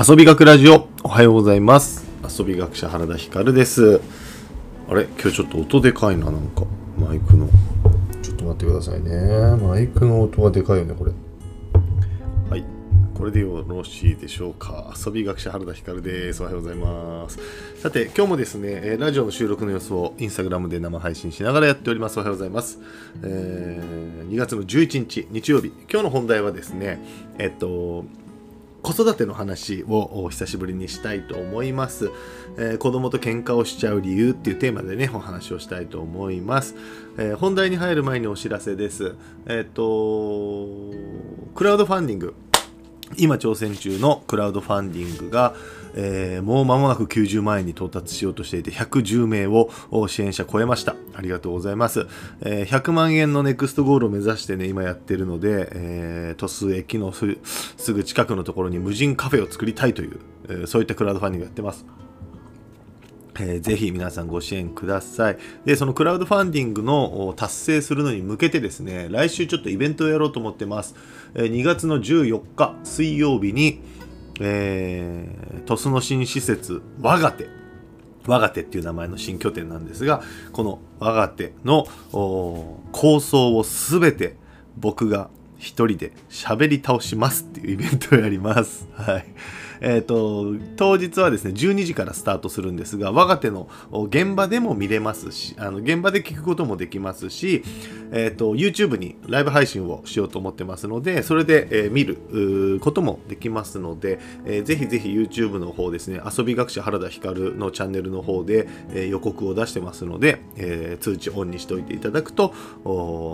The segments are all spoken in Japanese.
遊び学ラジオ。おはようございます。遊び学者原田光です。あれ？今日ちょっと音でかいななんか。マイクの。ちょっと待ってくださいね。マイクの音がでかいよねこれ。はい。これでよろしいでしょうか。遊び学者原田光です。おはようございます。さて今日もですねラジオの収録の様子をインスタグラムで生配信しながらやっております。おはようございます、えー2月の11日日曜日。今日の本題はですねえっと子育ての話を久しぶりにしたいと思います、えー子供と喧嘩をしちゃう理由っていうテーマでねお話をしたいと思います、えー本題に入る前にお知らせです。えっ、とクラウドファンディング。今挑戦中のクラウドファンディングが、えーもう間もなく90万円に到達しようとしていて110名を支援者超えました。ありがとうございます、えー100万円のネクストゴールを目指してね今やってるので、えー、鳥栖駅のすぐ近くのところに無人カフェを作りたいという、えそういったクラウドファンディングやってます。えーぜひ皆さんご支援ください。で、そのクラウドファンディングの達成するのに向けてですね、来週ちょっとイベントをやろうと思ってます。え2月の14日水曜日に、えー、鳥栖の新施設、我が手。我が手っていう名前の新拠点なんですが、この我が手の構想をすべて僕が一人で喋り倒しますっていうイベントをやります。はい。えっ、と、当日はですね、12時からスタートするんですが、我が手の現場でも見れますし、あの現場で聞くこともできますし、えっ、と、YouTube にライブ配信をしようと思ってますので、それで、えー見ることもできますので、えーぜひぜひ YouTube の方ですね、遊び学者原田光のチャンネルの方で、えー予告を出してますので、えー通知オンにしておいていただくと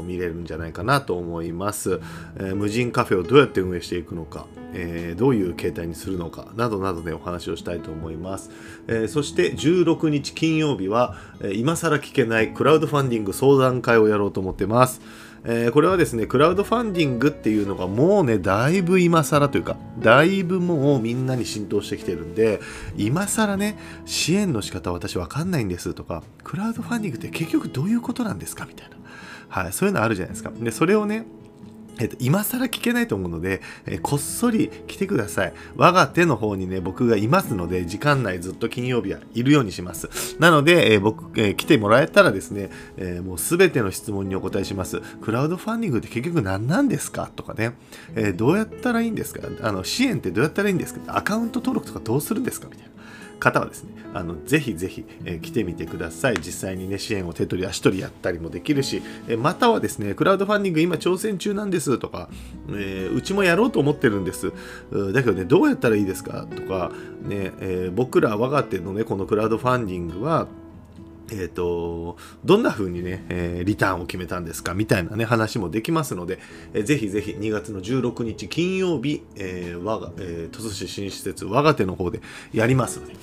見れるんじゃないかなと思います、えー無人カフェをどうやって運営していくのか、えーどういう形態にするのかかなどなどでお話をしたいと思います、えーそして16日金曜日は、えー今更聞けないクラウドファンディング相談会をやろうと思ってますえーこれはですね、クラウドファンディングっていうのがもうね、だいぶ今更というか、だいぶもうみんなに浸透してきてるんで、今更ね、支援の仕方私わかんないんですとか、クラウドファンディングって結局どういうことなんですかみたいな。はい、そういうのあるじゃないですか。で、それをね、えっと、今更聞けないと思うので、えこっそり来てください。我が手の方にね、僕がいますので、時間内ずっと金曜日はいるようにします。なので、え僕、え来てもらえたらですね、えもうすべての質問にお答えします。クラウドファンディングって結局何なんですか？とかね、えどうやったらいいんですか？あの、支援ってどうやったらいいんですか？アカウント登録とかどうするんですか？みたいな。方はですね、あのぜひぜひ、えー来てみてください。実際にね、支援を手取り足取りやったりもできるし、えーまたはですね、クラウドファンディング今挑戦中なんですとか、えーうちもやろうと思ってるんです。だけどね、どうやったらいいですかとか、ね、え僕ら我が手のね、このクラウドファンディングは、えー、とどんな風にね、えーリターンを決めたんですかみたいなね話もできますので、えーぜひぜひ2月の16日金曜日、えー我がえー鳥栖市新施設我が手の方でやりますので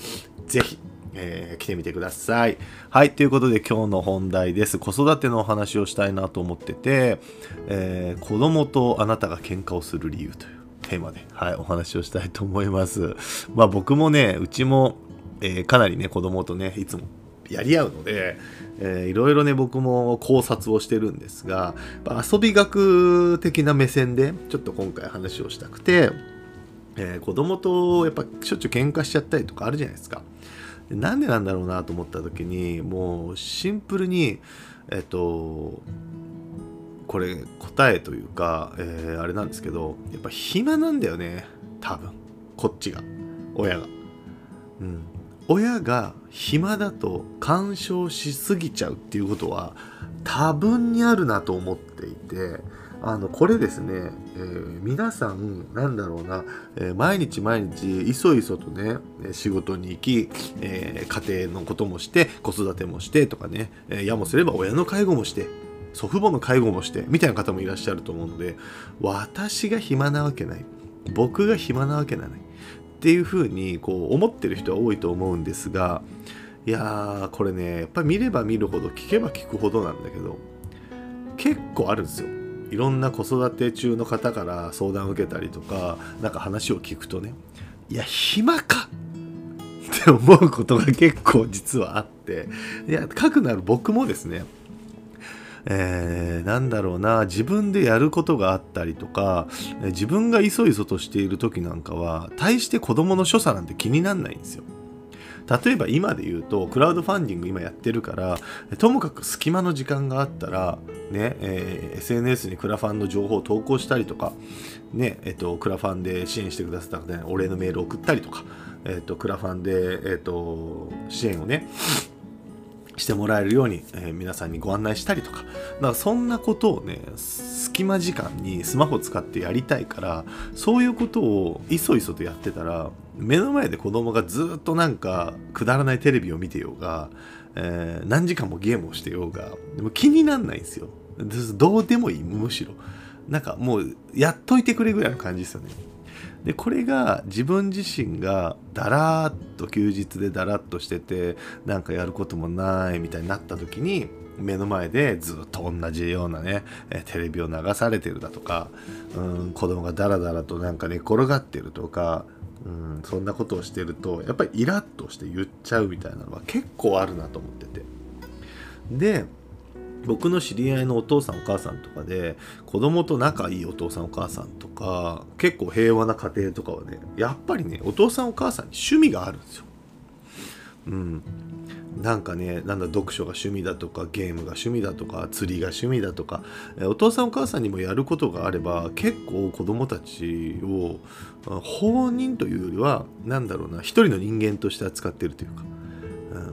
ぜひ、えー来てみてください。はい、ということで今日の本題です。子育てのお話をしたいなと思ってて、えー子供とあなたが喧嘩をする理由というテーマで、はい、お話をしたいと思います。まあ僕もね、うちも、えーかなりね、子供とね、いつもやり合うので、えーいろいろね僕も考察をしてるんですが遊び学的な目線でちょっと今回話をしたくて、えー子供とやっぱしょっちゅう喧嘩しちゃったりとかあるじゃないですか。でなんでなんだろうなと思った時にもうシンプルにえっとこれ答えというか、えーあれなんですけどやっぱ暇なんだよね多分こっちが親が。うん、親が暇だと干渉しすぎちゃうっていうことは多分にあるなと思っていてあのこれですね、えー皆さんなんだろうな、えー毎日毎日いそいそとね仕事に行き、えー家庭のこともして子育てもしてとかね、えやもすれば親の介護もして祖父母の介護もしてみたいな方もいらっしゃると思うので私が暇なわけない。僕が暇なわけない。っていうふうにこう思ってる人は多いと思うんですがいやーこれねやっぱり見れば見るほど聞けば聞くほどなんだけど結構あるんですよ。いろんな子育て中の方から相談を受けたりとかなんか話を聞くとねいや暇かって思うことが結構実はあっていやかくなる僕もですねえー、なんだろうな自分でやることがあったりとか自分がいそいそとしている時なんかは大して子供の所作なんて気になんないんですよ。例えば今で言うとクラウドファンディング今やってるからともかく隙間の時間があったらね、えー、SNS にクラファンの情報を投稿したりとかねえっ、とクラファンで支援してくださった方にお礼のメールを送ったりとかえっ、とクラファンでえっ、と支援をねしてもらえるように、えー、皆さんにご案内したりとか。だからそんなことをね隙間時間にスマホ使ってやりたいからそういうことをいそいそとやってたら目の前で子供がずっとなんかくだらないテレビを見てようが、えー、何時間もゲームをしてようがでも気になんないんですよ。どうでもいいむしろ。なんかもうやっといてくれぐらいの感じですよね。でこれが自分自身がだらーっと休日でだらっとしててなんかやることもないみたいになった時に目の前でずっと同じようなねテレビを流されてるだとかうん子供がダラダラとなんか寝転がってるとかうんそんなことをしてるとやっぱりイラッとして言っちゃうみたいなのは結構あるなと思ってて。で僕の知り合いのお父さんお母さんとかで子供と仲いいお父さんお母さんとか結構平和な家庭とかはねやっぱりねお父さんお母さんに趣味があるんですよ。うん、なんかねなんだ読書が趣味だとかゲームが趣味だとか釣りが趣味だとかお父さんお母さんにもやることがあれば結構子供たちを放任というよりは何だろうな一人の人間として扱ってるというか。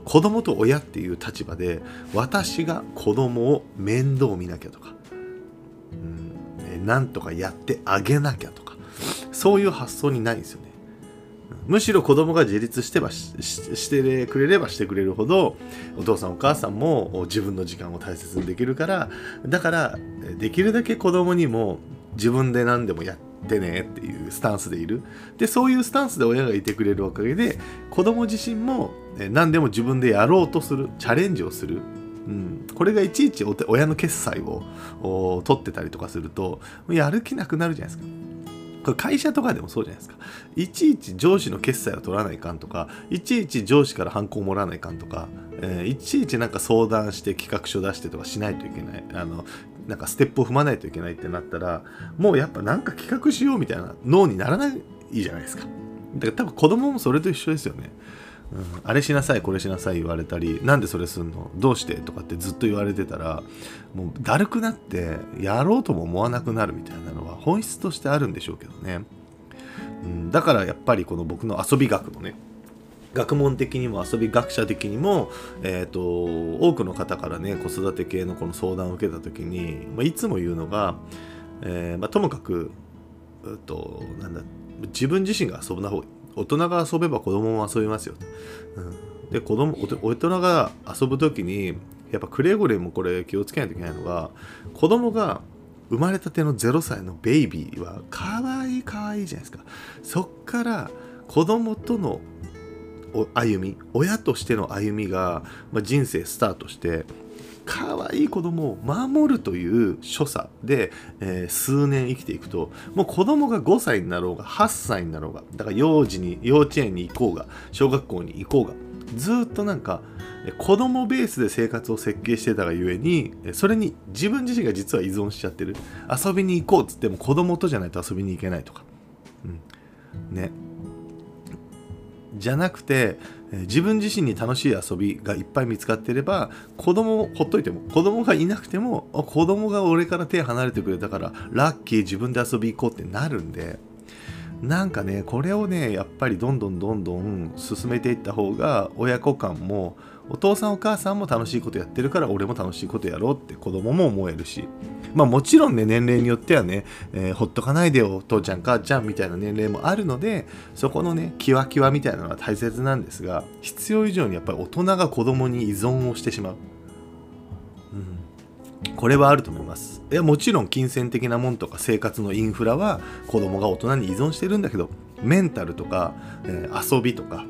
子供と親っていう立場で私が子供を面倒見なきゃとか、うん、なんとかやってあげなきゃとかそういう発想にないんですよね。むしろ子供が自立してばしてくれればしてくれるほどお父さんお母さんも自分の時間を大切にできるからだからできるだけ子供にも自分で何でもやっててねっていうスタンスでいるでそういうスタンスで親がいてくれるおかげで子供自身も何でも自分でやろうとするチャレンジをする、うん、これがいちいち親の決済を取ってたりとかするとやる気なくなるじゃないですかこれ会社とかでもそうじゃないですか。いちいち上司の決済を取らないかんとか、いちいち上司からハンコをもらわないかんとか、えー、いちいちなんか相談して企画書出してとかしないといけない。あのなんかステップを踏まないといけないってなったらもうやっぱなんか企画しようみたいな脳にならないじゃないですか。だから多分子供もそれと一緒ですよね、うん、あれしなさいこれしなさい言われたりなんでそれすんの？どうして？とかってずっと言われてたらもうだるくなってやろうとも思わなくなるみたいなのは本質としてあるんでしょうけどね、うん、だからやっぱりこの僕の遊び学のね学問的にも遊び学者的にも、えーと、多くの方からね子育て系のこの相談を受けた時に、まあ、いつも言うのが、えーまあ、ともかく、うと、なんだ自分自身が遊ぶな方大人が遊べば子供も遊びますよ、うん、で子供大人が遊ぶ時にやっぱくれぐれもこれ気をつけないといけないのが子供が生まれたての0歳のベイビーは可愛い可愛いじゃないですか。そっから子供との歩み親としての歩みが、まあ、人生スタートして可愛い子供を守るという所作で、えー、数年生きていくともう子供が5歳になろうが8歳になろうがだから幼児に幼稚園に行こうが小学校に行こうがずっとなんか子供ベースで生活を設計してたがゆえにそれに自分自身が実は依存しちゃってる。遊びに行こうっつっても子供とじゃないと遊びに行けないとか、うん、ね。じゃなくて自分自身に楽しい遊びがいっぱい見つかっていれば子供をほっといても子供がいなくても子供が俺から手離れてくれたからラッキー自分で遊び行こうってなるんでなんかねこれをねやっぱりどんどんどんどん進めていった方が親子間もお父さんお母さんも楽しいことやってるから俺も楽しいことやろうって子供も思えるし。まあもちろんね年齢によってはね、えー、ほっとかないでよ父ちゃん母ちゃんみたいな年齢もあるのでそこのねキワキワみたいなのは大切なんですが必要以上にやっぱり大人が子供に依存をしてしまう、うん、これはあると思います。いやもちろん金銭的なもんとか生活のインフラは子供が大人に依存してるんだけどメンタルとか、えー、遊びとか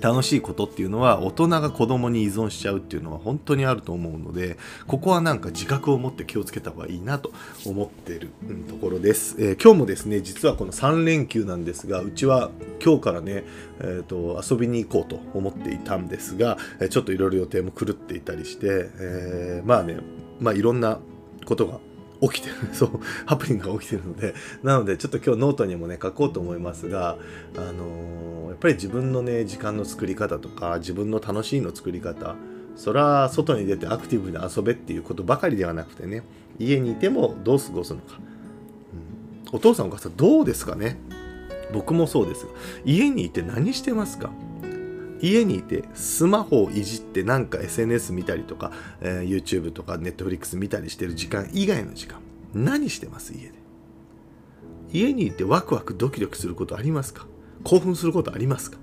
楽しいことっていうのは大人が子供に依存しちゃうっていうのは本当にあると思うのでここはなんか自覚を持って気をつけた方がいいなと思ってる、うん、ところです、えー、今日もですね実はこの3連休なんですがうちは今日からね、えーと、遊びに行こうと思っていたんですがちょっといろいろ予定も狂っていたりして、えー、まあねまあいろんなことが起きてる。そう。ハプニングが起きてるので。なのでちょっと今日ノートにもね書こうと思いますがあのーやっぱり自分のね時間の作り方とか自分の楽しいの作り方それは外に出てアクティブに遊べっていうことばかりではなくてね家にいてもどう過ごすのか、うん、お父さんお母さんどうですかね？僕もそうですが家にいて何してますか？家にいてスマホをいじってなんか SNS 見たりとか、えー YouTube とか Netflix 見たりしてる時間以外の時間何してます家で？家にいてワクワクドキドキすることありますか？興奮することありますか？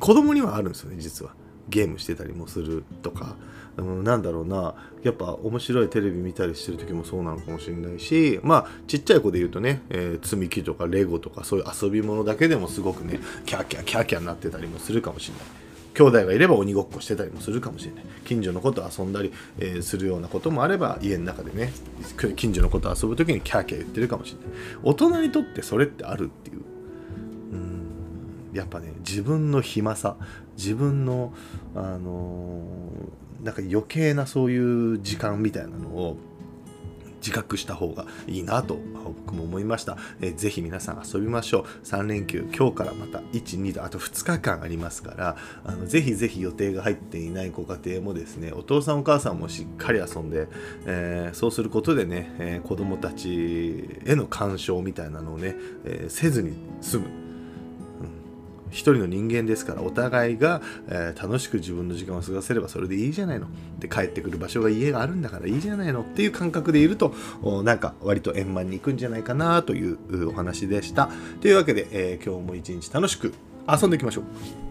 子供にはあるんですよね実は。ゲームしてたりもするとか、うん、なんだろうな。やっぱ面白いテレビ見たりしてる時もそうなのかもしれないしまあちっちゃい子で言うとね、えー積み木とかレゴとかそういう遊び物だけでもすごくねキャーキャーキャーキャーになってたりもするかもしれない。兄弟がいれば鬼ごっこしてたりもするかもしれない。近所の子と遊んだり、えーするようなこともあれば家の中でね近所の子と遊ぶ時にキャーキャー言ってるかもしれない。大人にとってそれってあるっていう。やっぱね自分の暇さ自分のあのーなんか余計なそういう時間みたいなのを自覚した方がいいなと僕も思いました、えーぜひ皆さん遊びましょう。3連休今日からまた12とあと2日間ありますからあのぜひぜひ予定が入っていないご家庭もですねお父さんお母さんもしっかり遊んで、えーそうすることでね、えー子供たちへの干渉みたいなのをね、えーせずに済む。一人の人間ですからお互いが、えー楽しく自分の時間を過ごせればそれでいいじゃないの。で帰ってくる場所が家があるんだからいいじゃないのっていう感覚でいるとおなんか割と円満にいくんじゃないかなというお話でした。というわけで、えー今日も一日楽しく遊んでいきましょう。